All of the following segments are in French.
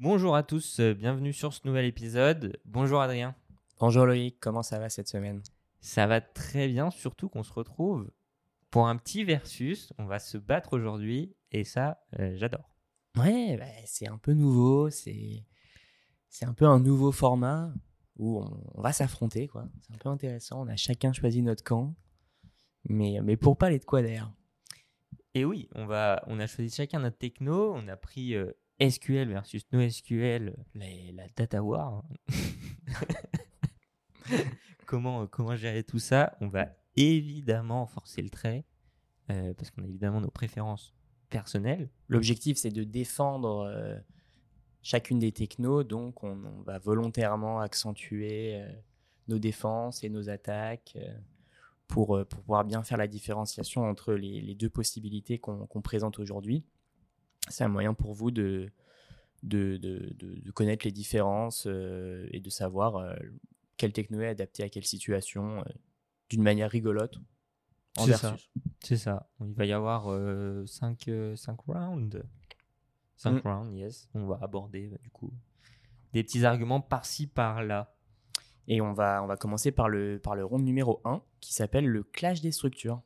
Bonjour à tous, euh, bienvenue sur ce nouvel épisode. Bonjour Adrien. Bonjour Loïc, comment ça va cette semaine? Ça va très bien, surtout qu'on se retrouve pour un petit versus. On va se battre aujourd'hui et ça, euh, j'adore. Ouais, bah, c'est un peu nouveau, c'est c'est un peu un nouveau format où on, on va s'affronter quoi. C'est un peu intéressant. On a chacun choisi notre camp, mais mais pour parler de quoi d'ailleurs? Et oui, on va, on a choisi chacun notre techno. On a pris euh, SQL versus NoSQL, la, data war. comment, euh, comment gérer tout ça? On va évidemment forcer le trait euh, parce qu'on a évidemment nos préférences personnelles. L'objectif c'est de défendre euh, chacune des technos, donc on, va volontairement accentuer nos défenses et nos attaques pour, pour pouvoir bien faire la différenciation entre les, deux possibilités qu'on présente aujourd'hui. C'est un moyen pour vous de, de, de, connaître les différences euh, et de savoir euh, quelle techno est adaptée à quelle situation euh, d'une manière rigolote. C'est ça. C'est ça. Il va y avoir 5 rounds. 5 Mm. rounds, yes. On va aborder bah, du coup des petits arguments par-ci par-là. Et on va, on va commencer par le, par le round numéro 1 qui s'appelle le clash des structures.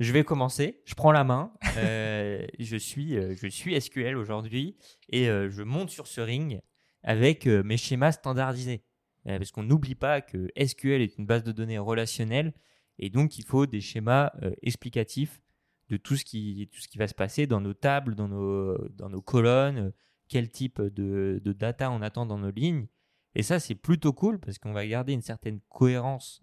Je vais commencer. Je prends la main. Euh, je suis, euh, SQL aujourd'hui et euh, je monte sur ce ring avec mes schémas standardisés. Parce qu'on n'oublie pas que SQL est une base de données relationnelle et donc il faut des schémas explicatifs de tout ce, qui, va se passer dans nos tables, dans nos, colonnes, quel type de, data on attend dans nos lignes. Et ça, c'est plutôt cool parce qu'on va garder une certaine cohérence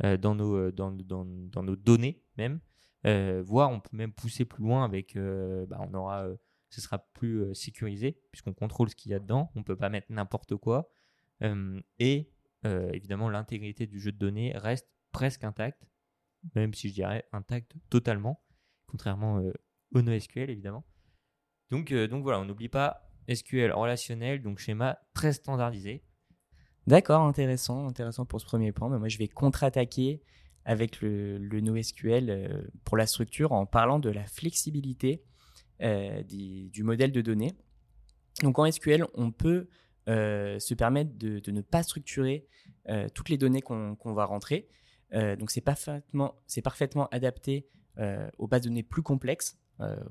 dans nos données même. Euh, voire on peut même pousser plus loin avec, euh, bah, on aura, euh, ce sera plus sécurisé puisqu'on contrôle ce qu'il y a dedans. On peut pas mettre n'importe quoi. Et évidemment, l'intégrité du jeu de données reste presque intacte, même si je dirais intacte totalement, contrairement euh, au NoSQL évidemment. Donc, donc voilà, on n'oublie pas SQL relationnel, donc schéma très standardisé. D'accord, intéressant, intéressant pour ce premier point. Mais moi, je vais contre-attaquer avec le, NoSQL euh, pour la structure en parlant de la flexibilité euh, du modèle de données. Donc en SQL, on peut euh, se permettre de, ne pas structurer toutes les données qu'on va rentrer. Donc c'est parfaitement, parfaitement adapté aux bases de données plus complexes.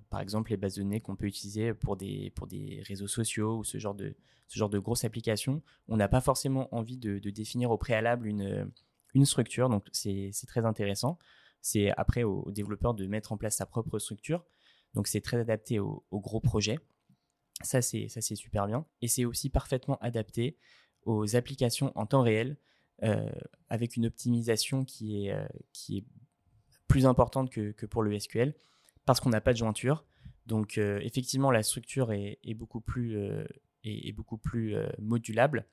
Par exemple, les bases de données qu'on peut utiliser pour des, pour des réseaux sociaux ou ce genre de, ce genre de grosses applications on n'a pas forcément envie de définir au préalable une, une structure, donc c'est très intéressant. C'est après au, au développeur de mettre en place sa propre structure, donc c'est très adapté aux gros projets. Ça, c'est super bien. Et c'est aussi parfaitement adapté aux applications en temps réel, euh, avec une optimisation qui est, euh, plus importante que, pour le SQL, parce qu'on n'a pas de jointure. Donc, euh, effectivement, la structure est, beaucoup plus, modulable.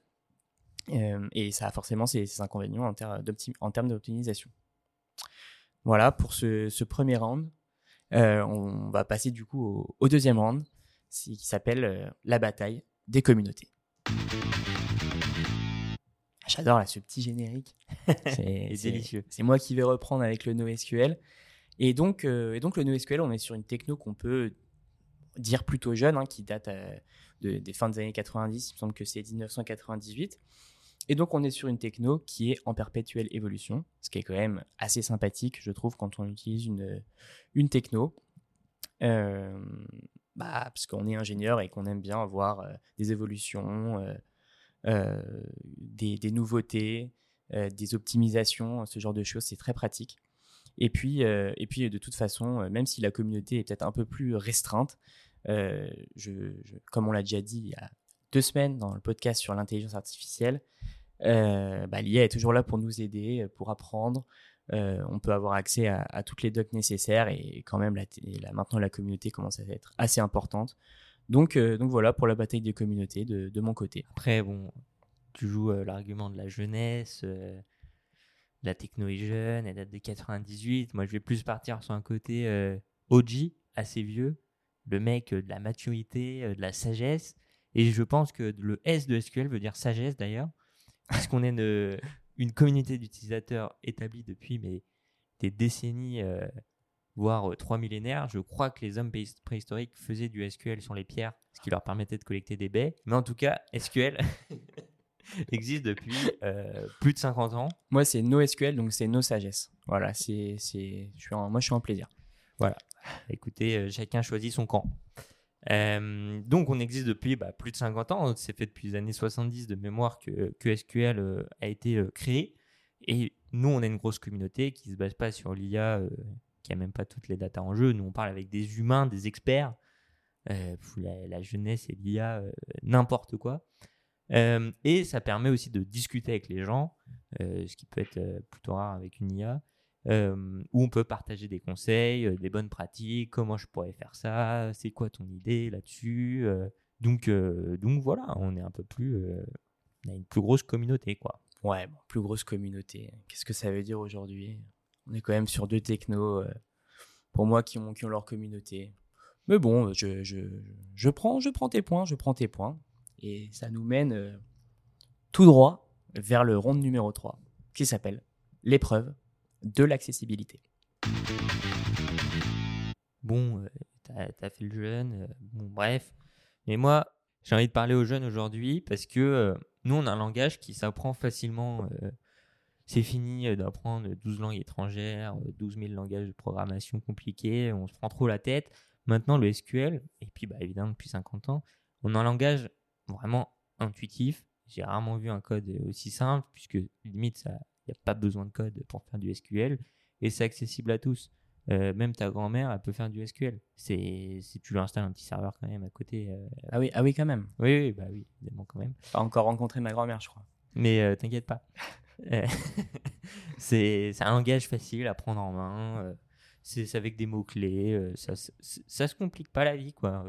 Euh, et ça a forcément ses, ses inconvénients en, ter- d'optim- en termes d'optimisation. Voilà pour ce, ce premier round. Euh, on va passer du coup au, au deuxième round, qui s'appelle euh, la bataille des communautés. J'adore là, ce petit générique. C'est délicieux. C'est moi qui vais reprendre avec le NoSQL. Et donc, euh, et donc le NoSQL, on est sur une techno qu'on peut dire plutôt jeune, hein, qui date de- des fins des années 90. Il me semble que c'est 1998. Et donc, on est sur une techno qui est en perpétuelle évolution, ce qui est quand même assez sympathique, je trouve, quand on utilise une, une techno. Euh, bah, parce qu'on est ingénieur et qu'on aime bien avoir euh, des évolutions, euh, des, nouveautés, des optimisations, ce genre de choses, c'est très pratique. Et puis, et puis, de toute façon, même si la communauté est peut-être un peu plus restreinte, comme on l'a déjà dit il y a deux semaines dans le podcast sur l'intelligence artificielle, bah, l'IA est toujours là pour nous aider, euh, pour apprendre. Euh, on peut avoir accès à, à toutes les docs nécessaires et quand même maintenant la communauté commence à être assez importante. Donc, euh, voilà pour la bataille des communautés de, mon côté. Après, bon, tu joues euh, l'argument de la jeunesse, euh, la techno est jeune, elle date de 98. Moi, je vais plus partir sur un côté euh, OG, assez vieux, le mec euh, de la maturité, euh, de la sagesse. Et je pense que le S de SQL veut dire sagesse d'ailleurs, puisqu'on est une, une communauté d'utilisateurs établie depuis mais, des décennies, euh, voire trois millénaires. Je crois que les hommes préhistoriques faisaient du SQL sur les pierres, ce qui leur permettait de collecter des baies. Mais en tout cas, SQL existe depuis plus de 50 ans. Moi, c'est NoSQL, donc c'est No Sagesse. Voilà, c'est, c'est, je suis moi, je suis en plaisir. Voilà. Écoutez, chacun choisit son camp. Euh, donc on existe depuis bah, plus de 50 ans, c'est fait depuis les années 70 de mémoire que, que SQL euh, a été euh, créé. Et nous, on a une grosse communauté qui ne se base pas sur l'IA, qui a même pas toutes les datas en jeu. Nous, on parle avec des humains, des experts. La, jeunesse et l'IA, n'importe quoi. et ça permet aussi de discuter avec les gens, ce qui peut être plutôt rare avec une IA. Euh, où on peut partager des conseils, euh, des bonnes pratiques, comment je pourrais faire ça, c'est quoi ton idée là-dessus. Euh. donc, donc voilà, on est un peu plus, on a une plus grosse communauté quoi. Ouais, plus grosse communauté. Qu'est-ce que ça veut dire aujourd'hui? On est quand même sur deux technos, pour moi, qui ont, qui ont leur communauté. Mais bon, je, je, je, prends, je prends tes points, je prends tes points. Et ça nous mène tout droit vers le rond numéro 3, qui s'appelle l'épreuve de l'accessibilité. Bon, euh, t'as as fait le jeune, euh, bref. Mais moi, j'ai envie de parler aux jeunes aujourd'hui parce que euh, nous, on a un langage qui s'apprend facilement. c'est fini d'apprendre 12 langues étrangères, 12 000 langages de programmation compliqués, on se prend trop la tête. Maintenant, le SQL, et puis bah, évidemment depuis 50 ans, on a un langage vraiment intuitif. J'ai rarement vu un code aussi simple, puisque limite, ça, n'y a pas besoin de code pour faire du SQL et c'est accessible à tous. Euh, même ta grand-mère, elle peut faire du SQL. C'est si tu lui installes un petit serveur quand même à côté. Euh, ah oui, ah oui quand même. Oui, oui, bah oui, évidemment quand même. Pas encore rencontré ma grand-mère, je crois. Mais euh, t'inquiète pas. c'est un langage facile à prendre en main. c'est avec des mots clés. ça, ça, se complique pas la vie quoi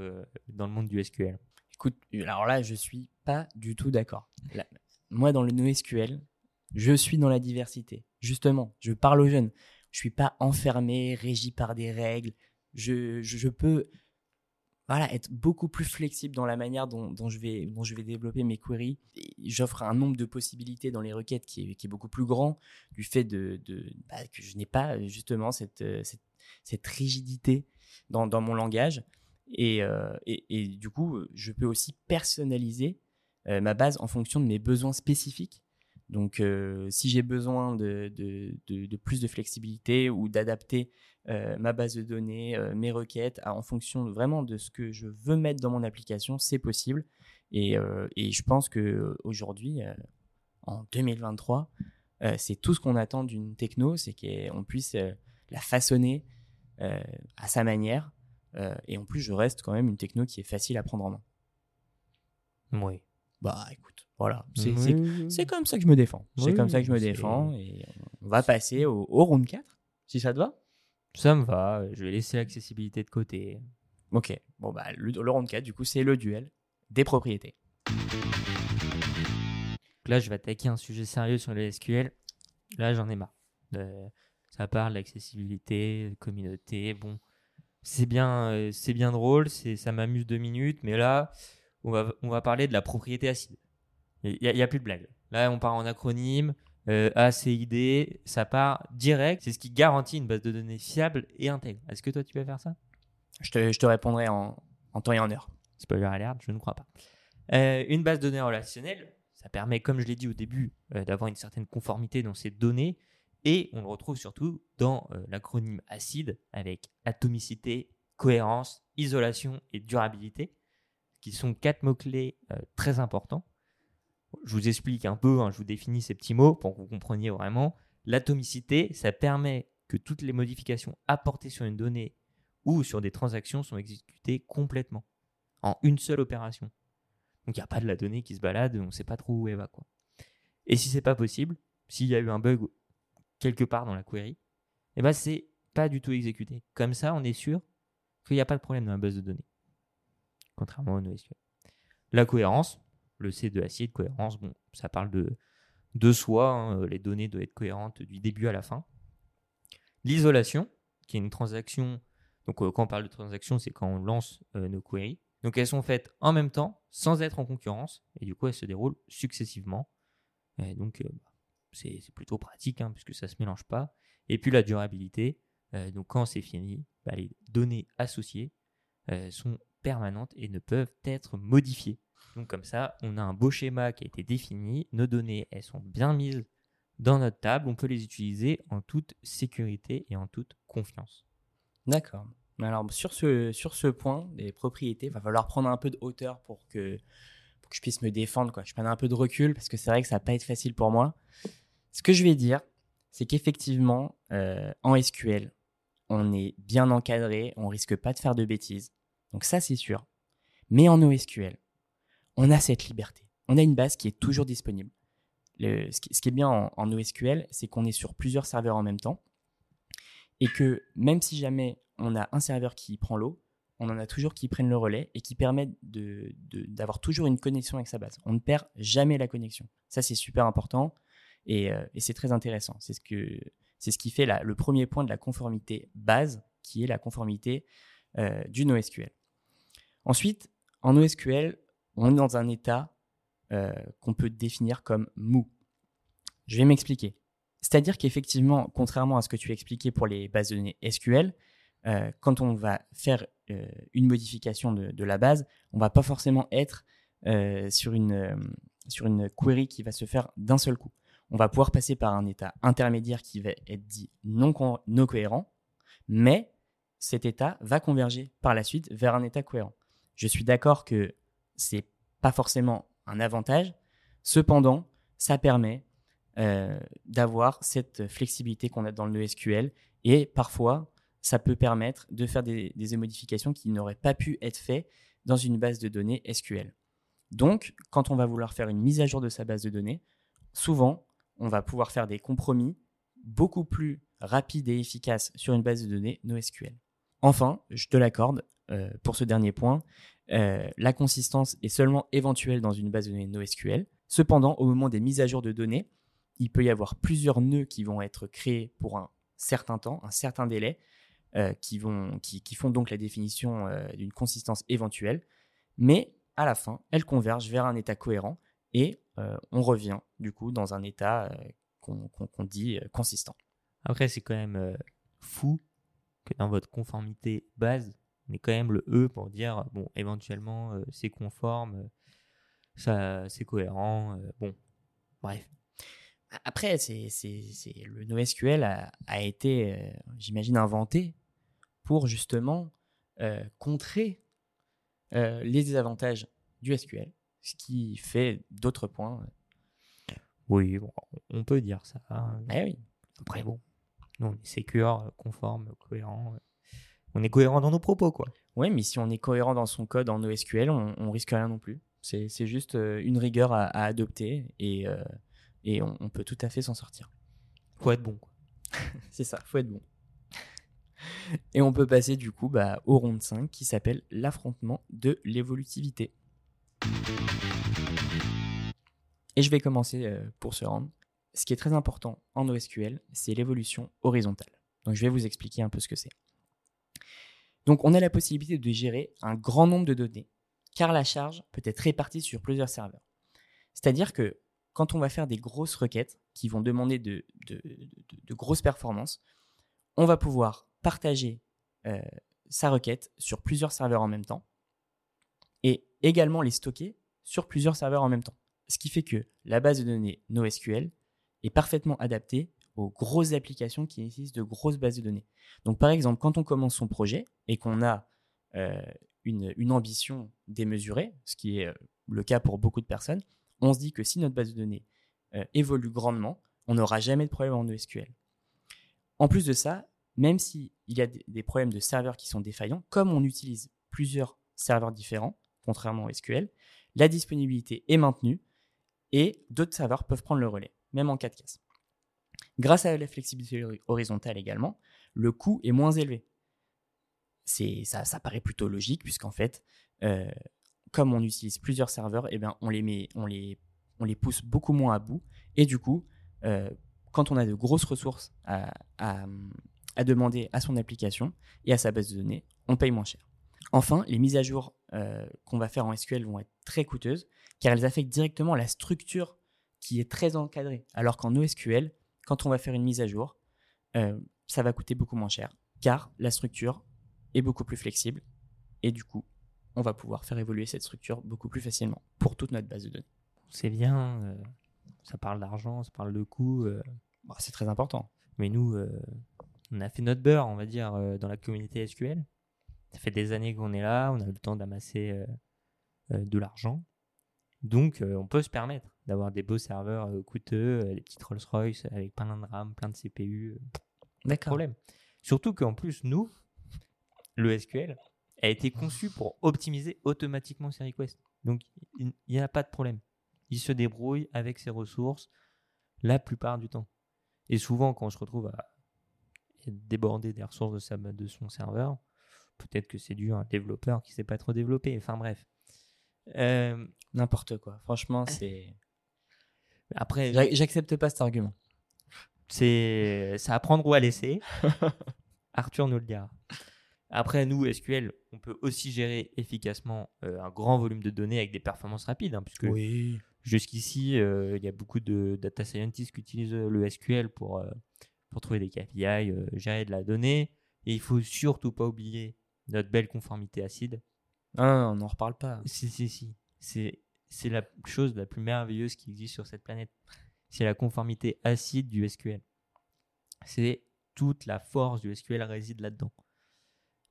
dans le monde du SQL. Écoute, alors là, je suis pas du tout d'accord. Moi, dans le NoSQL, je suis dans la diversité. Justement, je parle aux jeunes. Je suis pas enfermé, régi par des règles. Je, peux voilà, être beaucoup plus flexible dans la manière dont, je, vais, dont je vais développer mes queries. J'offre un nombre de possibilités dans les requêtes qui est, beaucoup plus grand du fait de, bah, que je n'ai pas justement cette, cette rigidité dans, mon langage. Et, euh, et, du coup, je peux aussi personnaliser euh, ma base en fonction de mes besoins spécifiques donc, euh, si j'ai besoin de, plus de flexibilité ou d'adapter euh, ma base de données, euh, mes requêtes, en fonction vraiment de ce que je veux mettre dans mon application, c'est possible. Et, je pense qu'aujourd'hui, en 2023, c'est tout ce qu'on attend d'une techno, c'est qu'on puisse la façonner à sa manière. et en plus, je reste quand même une techno qui est facile à prendre en main. Oui. Bah écoute, voilà, c'est comme ça que je me défends. c'est comme ça que je me défends. Et on va passer au, round 4, si ça te va. Ça me va, je vais laisser l'accessibilité de côté. Ok, bon bah le, le round 4, du coup, c'est le duel des propriétés. Là, je vais attaquer un sujet sérieux sur le SQL. Là, j'en ai marre. Euh, ça parle d'accessibilité, de communauté. Bon, c'est bien, euh, c'est bien drôle, ça m'amuse deux minutes, mais là, on va, on va parler de la propriété acide. Il n'y a, plus de blague. Là, on part en acronyme. Euh, ACID, ça part direct. C'est ce qui garantit une base de données fiable et intègre. Est-ce que toi, tu peux faire ça? Je te, je te, répondrai en, en, temps et en heure. Spoiler alert, je ne crois pas. Euh, une base de données relationnelle, ça permet, comme je l'ai dit au début, euh, d'avoir une certaine conformité dans ces données. Et on le retrouve surtout dans euh, l'acronyme ACID avec atomicité, cohérence, isolation et durabilité, qui sont quatre mots-clés très importants je vous explique un peu, hein, je vous définis ces petits mots pour que vous compreniez vraiment. L'atomicité, ça permet que toutes les modifications apportées sur une donnée ou sur des transactions sont exécutées complètement, en une seule opération. Donc il n'y a pas de la donnée qui se balade, on ne sait pas trop où elle va. Et si c'est pas possible, s'il y a eu un bug quelque part dans la query, eh ben c'est pas du tout exécuté. Comme ça, on est sûr qu'il n'y a pas de problème dans la base de données. Contrairement au NoSQL. La cohérence, le C de acide, cohérence, bon, ça parle de, de soi, hein, les données doivent être cohérentes du début à la fin. L'isolation, qui est une transaction, donc euh, quand on parle de transaction, c'est quand on lance euh, nos queries. Donc elles sont faites en même temps, sans être en concurrence, et du coup elles se déroulent successivement. Et donc euh, bah, c'est plutôt pratique, hein, puisque ça ne se mélange pas. Et puis la durabilité, Euh, donc quand c'est fini, bah, les données associées euh, sont permanentes et ne peuvent être modifiées. Donc comme ça, on a un beau schéma qui a été défini, nos données, elles sont bien mises dans notre table, on peut les utiliser en toute sécurité et en toute confiance. D'accord. Alors sur ce, sur ce point des propriétés, il va falloir prendre un peu de hauteur pour que, pour que je puisse me défendre, quoi. je prenne un peu de recul parce que c'est vrai que ça va pas être facile pour moi. Ce que je vais dire, c'est qu'effectivement, euh, en SQL, on est bien encadré, on risque pas de faire de bêtises. Donc ça, c'est sûr. Mais en NoSQL, on a cette liberté. On a une base qui est toujours disponible. Le, ce, qui, est bien en, en NoSQL, c'est qu'on est sur plusieurs serveurs en même temps. Et que même si jamais on a un serveur qui prend l'eau, on en a toujours qui prennent le relais et qui permettent d'avoir toujours une connexion avec sa base. On ne perd jamais la connexion. Ça, c'est super important et, euh, c'est très intéressant. C'est ce, qui fait le premier point de la conformité base, qui est la conformité euh, du NoSQL. Ensuite, en NoSQL, on est dans un état euh, qu'on peut définir comme mou. Je vais m'expliquer. C'est-à-dire qu'effectivement, contrairement à ce que tu as expliqué pour les bases de données SQL, euh, quand on va faire euh, une modification de, la base, on va pas forcément être sur, une, sur une query qui va se faire d'un seul coup. On va pouvoir passer par un état intermédiaire qui va être dit non cohérent, mais cet état va converger par la suite vers un état cohérent. Je suis d'accord que c'est pas forcément un avantage, cependant, ça permet d'avoir cette flexibilité qu'on a dans le SQL et parfois ça peut permettre de faire des, modifications qui n'auraient pas pu être faites dans une base de données SQL. Donc, quand on va vouloir faire une mise à jour de sa base de données, souvent, on va pouvoir faire des compromis beaucoup plus rapides et efficaces sur une base de données NoSQL. Enfin, je te l'accorde, euh, pour ce dernier point, euh, la consistance est seulement éventuelle dans une base de données NoSQL. Cependant, au moment des mises à jour de données, il peut y avoir plusieurs nœuds qui vont être créés pour un certain temps, un certain délai, euh, qui, font donc la définition d'une consistance éventuelle, mais à la fin, elles convergent vers un état cohérent et on revient du coup dans un état qu'on dit consistant. Après, c'est quand même fou que dans votre conformité base, on ait quand même le E pour dire, bon, éventuellement, c'est conforme, ça, c'est cohérent, bon, bref. Après, c'est, le NoSQL a, a été, j'imagine, inventé pour justement euh, contrer euh, les désavantages du SQL, ce qui fait d'autres points. Oui, on peut dire ça. Hein. Eh oui. Après, bon, nous, on est sécure, conforme, cohérent. On est cohérent dans nos propos, quoi. Oui, mais si on est cohérent dans son code en NoSQL, on, on risque rien non plus. C'est juste euh, une rigueur à, adopter et, et on, on, peut tout à fait s'en sortir. Faut être bon. C'est ça, faut être bon. Et on peut passer du coup bah, au round 5 qui s'appelle l'affrontement de l'évolutivité. Et je vais commencer euh, pour ce round. Ce qui est très important en NoSQL, c'est l'évolution horizontale. Donc je vais vous expliquer un peu ce que c'est. Donc on a la possibilité de gérer un grand nombre de données, car la charge peut être répartie sur plusieurs serveurs. C'est-à-dire que quand on va faire des grosses requêtes qui vont demander de, grosses performances, on va pouvoir partager euh, sa requête sur plusieurs serveurs en même temps et également les stocker sur plusieurs serveurs en même temps. Ce qui fait que la base de données NoSQL est parfaitement adaptée aux grosses applications qui nécessitent de grosses bases de données. Donc par exemple, quand on commence son projet et qu'on a euh, une, ambition démesurée, ce qui est euh, le cas pour beaucoup de personnes, on se dit que si notre base de données évolue grandement, on n'aura jamais de problème en NoSQL. En plus de ça, même s'il y a des problèmes de serveurs qui sont défaillants, comme on utilise plusieurs serveurs différents, contrairement au SQL, la disponibilité est maintenue et d'autres serveurs peuvent prendre le relais, même en cas de casse. Grâce à la flexibilité horizontale également, le coût est moins élevé. Ça, paraît plutôt logique, puisqu'en fait, euh, comme on utilise plusieurs serveurs, eh bien, on, les met, on, les, pousse beaucoup moins à bout. Et du coup, euh, quand on a de grosses ressources à, demander à son application et à sa base de données, on paye moins cher. Enfin, les mises à jour euh, qu'on va faire en SQL vont être très coûteuses car elles affectent directement la structure qui est très encadrée. Alors qu'en NoSQL, quand on va faire une mise à jour, euh, ça va coûter beaucoup moins cher, car la structure est beaucoup plus flexible, et du coup, on va pouvoir faire évoluer cette structure beaucoup plus facilement pour toute notre base de données. C'est bien, euh, ça parle d'argent, ça parle de coûts. euh, Bon, c'est très important. mais nous, on a fait notre beurre, on va dire, dans la communauté SQL. Ça fait des années qu'on est là, on a eu le temps d'amasser de l'argent. Donc, euh, on peut se permettre d'avoir des beaux serveurs euh, coûteux, euh, des petites Rolls-Royce avec plein de RAM, plein de CPU. euh, D'accord. problème. Surtout qu'en plus, nous, le SQL a été conçu pour optimiser automatiquement ses requests. Donc, il n'y a pas de problème. Il se débrouille avec ses ressources la plupart du temps. Et souvent, quand on se retrouve à débordé des ressources de, sa, de son serveur, peut-être que c'est dû à un développeur qui ne sait pas trop développer. Enfin bref. Euh, N'importe quoi. Franchement, c'est. après, J'a- J'accepte pas cet argument. C'est à prendre ou à laisser. Arthur nous le dira. Après, nous, SQL, on peut aussi gérer efficacement euh, un grand volume de données avec des performances rapides, hein, puisque Oui. jusqu'ici, euh, il y a beaucoup de data scientists qui utilisent le SQL pour, euh, pour trouver des KPI, gérer de la donnée. Et il faut surtout pas oublier notre belle conformité acide. On n'en reparle pas. Si, si, si. C'est, la chose la plus merveilleuse qui existe sur cette planète. C'est la conformité acide du SQL. C'est toute la force du SQL réside là-dedans.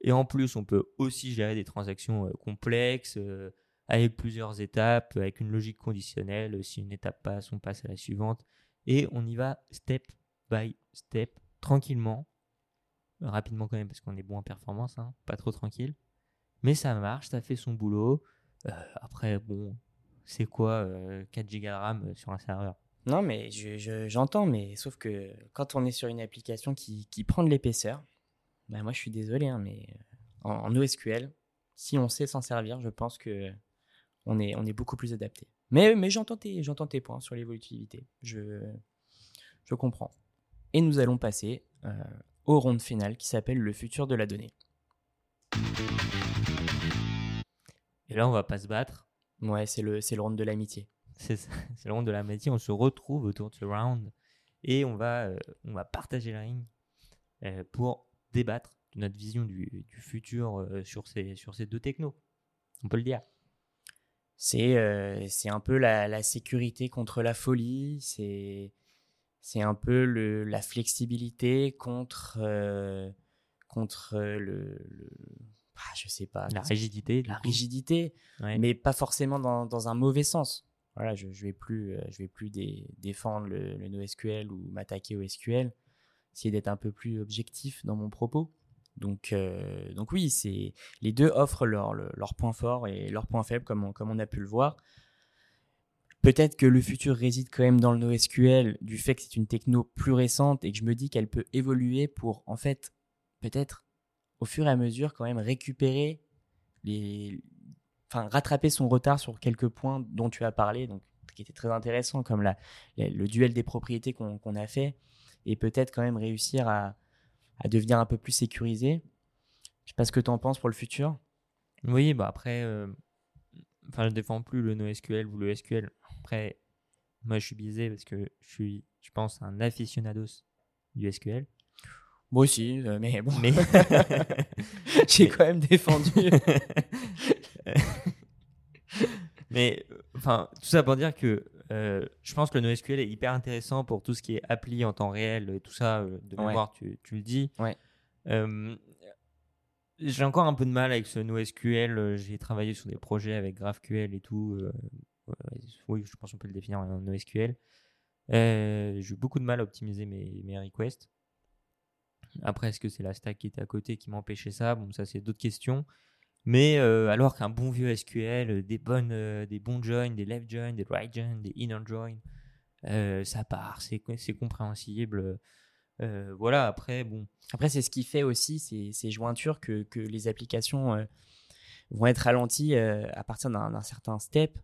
Et en plus, on peut aussi gérer des transactions euh, complexes, euh, avec plusieurs étapes, avec une logique conditionnelle. Si une étape passe, on passe à la suivante. Et on y va step by step, tranquillement. Rapidement quand même, parce qu'on est bon en performance, hein, pas trop tranquille. Mais ça marche, ça fait son boulot. Euh, après, bon, c'est quoi euh, 4 Go de RAM euh, sur un serveur? Non, mais je- je- j'entends, mais sauf que quand on est sur une application qui, qui prend de l'épaisseur, bah moi je suis désolé, hein, mais en, en NoSQL, si on sait s'en servir, je pense que on est, on est beaucoup plus adapté. Mais, mais j'entends tes, j'entends tes points sur l'évolutivité. Je, je comprends. Et nous allons passer euh, au round final qui s'appelle le futur de la donnée. Et là, on va pas se battre. Ouais, c'est le, c'est le round de l'amitié. C'est ça, c'est le round de la métier. On se retrouve autour de ce round et on va, euh, on va partager le ring euh, pour débattre de notre vision du, du futur euh, sur, ces, sur ces deux technos. On peut le dire. C'est c'est un peu la, la sécurité contre la folie, c'est c'est un peu le, la flexibilité contre, contre le, le- ah, je sais pas, La rigidité. la rigidité, Ouais. mais pas forcément dans, dans un mauvais sens. Voilà, je, je vais plus, euh, je vais plus dé- défendre le, le NoSQL ou m'attaquer au SQL, essayer d'être un peu plus objectif dans mon propos. Donc, euh, donc oui, c'est les deux offrent leurs leur, leurs points forts et leurs points faibles, comme on, comme on a pu le voir. Peut-être que le futur réside quand même dans le NoSQL, du fait que c'est une techno plus récente et que je me dis qu'elle peut évoluer pour, en fait, peut-être au fur et à mesure, quand même récupérer les, enfin rattraper son retard sur quelques points dont tu as parlé, donc qui était très intéressant, comme la, le duel des propriétés qu'on qu'on a fait, et peut-être quand même réussir à, à devenir un peu plus sécurisé. Je sais pas ce que tu en penses pour le futur. Oui, bah après, euh, enfin, je défends plus le NoSQL ou le SQL. Après, moi, je suis biaisé parce que je suis, je pense, un aficionados du SQL. Moi aussi, euh, mais bon, Mais j'ai quand même défendu. Mais enfin, tout ça pour dire que euh, je pense que le NoSQL est hyper intéressant pour tout ce qui est appli en temps réel et tout ça. euh, de Ouais. mémoire, tu, tu le dis. Ouais. Euh, j'ai encore un peu de mal avec ce NoSQL. J'ai travaillé sur des projets avec GraphQL et tout. ouais, oui, je pense qu'on peut le définir en NoSQL. J'ai eu beaucoup de mal à optimiser mes, mes requests. Après, est-ce que c'est la stack qui était à côté qui m'empêchait ça? Bon, ça, c'est d'autres questions. Mais euh, alors qu'un bon vieux SQL, euh, des, bonnes, euh, des bons joins, des left joins, des right joins, des inner joins, euh, ça part, c'est c'est compréhensible. Voilà, après, bon, Après, c'est ce qui fait aussi ces, ces jointures que, que les applications vont être ralenties à partir d'un d'un certain step.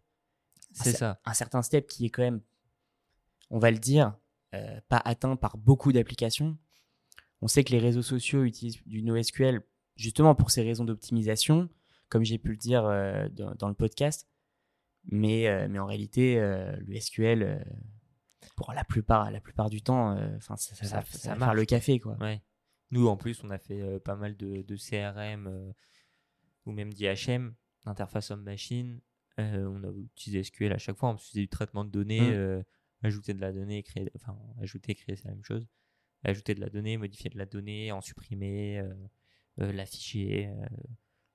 c'est ça. Un certain step qui est quand même, on va le dire, pas atteint par beaucoup d'applications. On sait que les réseaux sociaux utilisent du NoSQL justement pour ces raisons d'optimisation, comme j'ai pu le dire euh, dans, dans le podcast. Mais, euh, mais en réalité, euh, le SQL, pour la plupart, la plupart du temps, ça, ça, Ça- marche. le café. Quoi. Ouais. Nous, en plus, on a fait pas mal de, de CRM ou même d'IHM, interface homme-machine. On a utilisé SQL à chaque fois. On faisait du traitement de données, Mm. euh, ajouter de la donnée, créer, enfin, ajouter, créer, c'est la même chose. Ajouter de la donnée, modifier de la donnée, en supprimer, euh, euh, l'afficher. euh,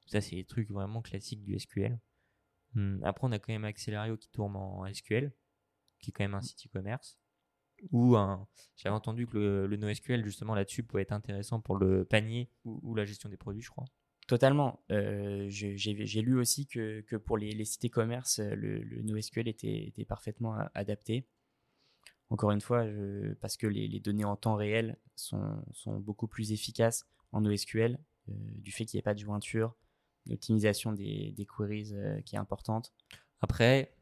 ça, c'est des trucs vraiment classiques du SQL. Hum, Après, on a quand même Accelerio qui tourne en SQL, qui est quand même un site e-commerce. Ou un... J'avais entendu que le, NoSQL, justement, là-dessus, pouvait être intéressant pour le panier ou, la gestion des produits, je crois. Totalement. J'ai lu aussi que, que pour les, les sites e-commerce, le, NoSQL était, parfaitement adapté. Encore une fois, parce que les, données en temps réel sont, beaucoup plus efficaces en NoSQL, euh, du fait qu'il n'y ait pas de jointure, l'optimisation des, queries euh, qui est importante. Après,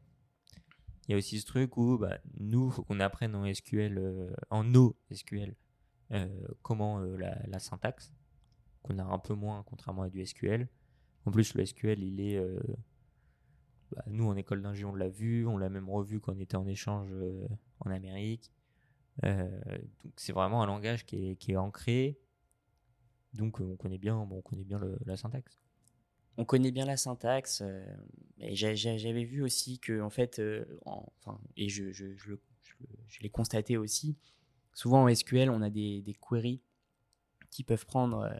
il y a aussi ce truc où bah, nous, il faut qu'on apprenne en SQL, euh, en NoSQL, euh, comment euh, la, syntaxe, qu'on a un peu moins contrairement à du SQL. En plus, le SQL, il est. bah, nous, en école d'ingé, on l'a vu, on l'a même revu quand on était en échange en Amérique. Euh, donc, c'est vraiment un langage qui est, qui est ancré. Donc, euh, on connaît bien, bon, on connaît bien le- la syntaxe. on connaît bien la syntaxe, euh, et j'avais vu aussi que, en fait, euh, en- enfin, et je, l'ai constaté aussi, souvent en SQL, on a des, des queries qui peuvent prendre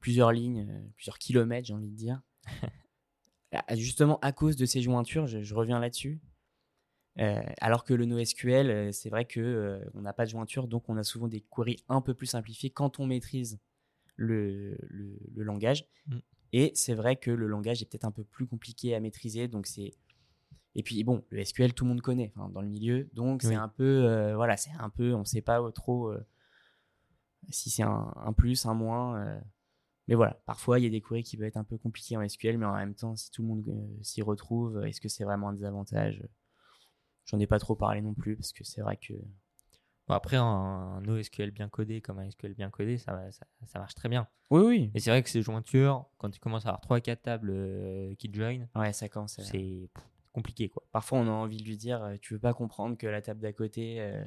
plusieurs lignes, plusieurs kilomètres, j'ai envie de dire. Ah, Justement, à cause de ces jointures, je reviens là-dessus. Euh, alors que le NoSQL, euh, c'est vrai que euh, on n'a pas de jointure, donc on a souvent des queries un peu plus simplifiées quand on maîtrise le, le- le langage. Mm. Et c'est vrai que le langage est peut-être un peu plus compliqué à maîtriser, donc c'est et puis bon, le SQL tout le monde connaît dans le milieu, donc Oui. c'est un peu euh, voilà, c'est un peu, on sait pas trop si c'est un, un plus, un moins. mais voilà, parfois il y a des queries qui peuvent être un peu compliquées en SQL, mais en même temps, si tout le monde s'y retrouve, est-ce que c'est vraiment un désavantage? J'en ai pas trop parlé non plus parce que c'est vrai que Bon, après, un, un NoSQL bien codé comme un SQL bien codé, ça, ça, ça marche très bien. oui, oui, Et c'est vrai que ces jointures, quand tu commences à avoir 3-4 tables euh, qui join, ouais, ça commence. à- c'est compliqué quoi. Parfois, on a envie de lui dire, euh, tu veux pas comprendre que la table d'à côté, euh,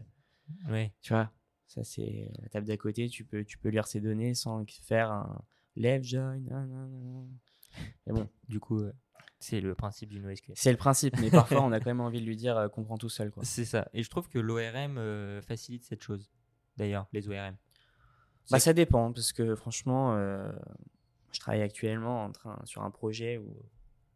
Ouais. tu vois, ça c'est la table d'à côté, tu peux, tu peux lire ses données sans faire un left join. nan, nan, nan. Mais bon, Du coup, euh, c'est le principe du NoSQL. c'est le principe, mais parfois on a quand même envie de lui dire, euh, comprends tout seul. C'est ça. Et je trouve que l'ORM euh, facilite cette chose. D'ailleurs, les ORM. Bah, ça dépend, parce que franchement, euh, je travaille actuellement en train, sur un projet où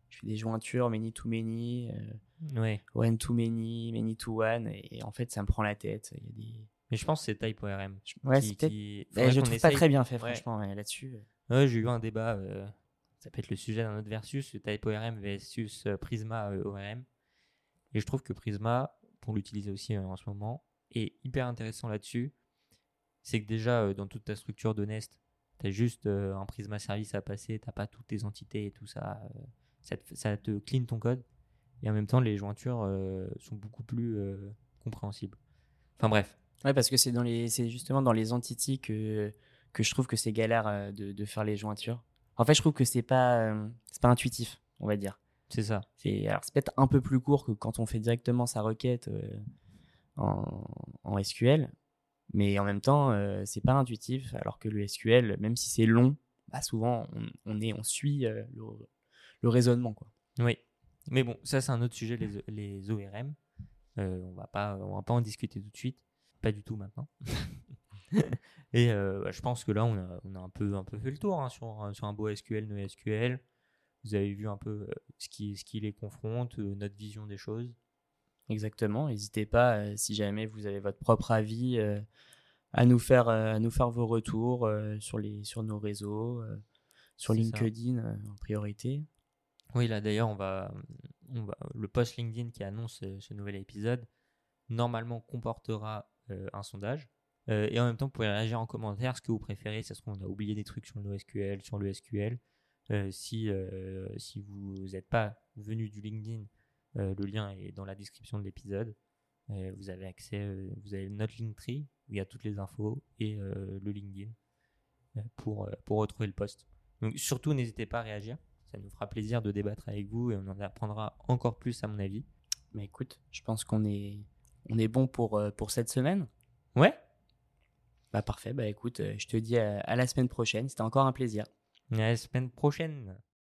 je fais des jointures many to many, euh, Ouais. one to many, many to one, et, et en fait, ça me prend la tête. Il y a des... Mais je pense que c'est type ORM. Ouais, qui- Eh, faudrait je qu'on trouve pas essaye- très bien fait, franchement, ouais, là-dessus. Ouais, j'ai eu un débat. Ça peut être le sujet d'un autre versus, Type ORM versus euh, Prisma euh, ORM. Et je trouve que Prisma, pour l'utiliser aussi euh, en ce moment, est hyper intéressant là-dessus. C'est que déjà, dans toute ta structure de Nest, tu as juste un Prisma service à passer, tu pas toutes tes entités et tout ça. ça, te, clean ton code. Et en même temps, les jointures sont beaucoup plus compréhensibles. Enfin bref, Ouais, parce que c'est justement dans les entités que que je trouve que c'est galère de faire les jointures. En fait, je trouve que c'est pas euh, c'est pas intuitif, on va dire. c'est ça. C'est alors c'est peut-être un peu plus court que quand on fait directement sa requête euh, en, en SQL, mais en même temps, euh, c'est pas intuitif. Alors que le SQL, même si c'est long, bah souvent on, on est on suit euh, le, le raisonnement quoi. Oui, mais bon, ça c'est un autre sujet, les, les ORM. On va pas, on va pas en discuter tout de suite, pas du tout maintenant. Et euh, bah, je pense que là, on a, on a un peu, un peu fait le tour hein, sur, un- sur un beau SQL, NoSQL. Vous avez vu un peu euh, ce qui, ce qui les confronte, euh, notre vision des choses. Exactement. N'hésitez pas, euh, si jamais vous avez votre propre avis, euh, à, nous faire, euh, à nous faire vos retours euh, sur, les, sur nos réseaux, euh, sur. LinkedIn euh, en priorité. Oui, là d'ailleurs, on va, on va, le post LinkedIn qui annonce euh, ce nouvel épisode, normalement comportera euh, un sondage. Euh, et en même temps, vous pouvez réagir en commentaire ce que vous préférez. Ça se trouve, on a oublié des trucs sur le NoSQL, sur le SQL. Euh, si, euh, si vous n'êtes pas venu du LinkedIn, le lien est dans la description de l'épisode. Vous avez accès, vous avez notre Linktree où il y a toutes les infos et le LinkedIn pour, pour retrouver le post. Donc surtout, n'hésitez pas à réagir. Ça nous fera plaisir de débattre avec vous et on en apprendra encore plus à mon avis. Mais écoute, je pense qu'on est, on est bon pour, pour cette semaine. Ouais Bah parfait, bah écoute, je te dis à, à la semaine prochaine. C'était encore un plaisir. À la semaine prochaine.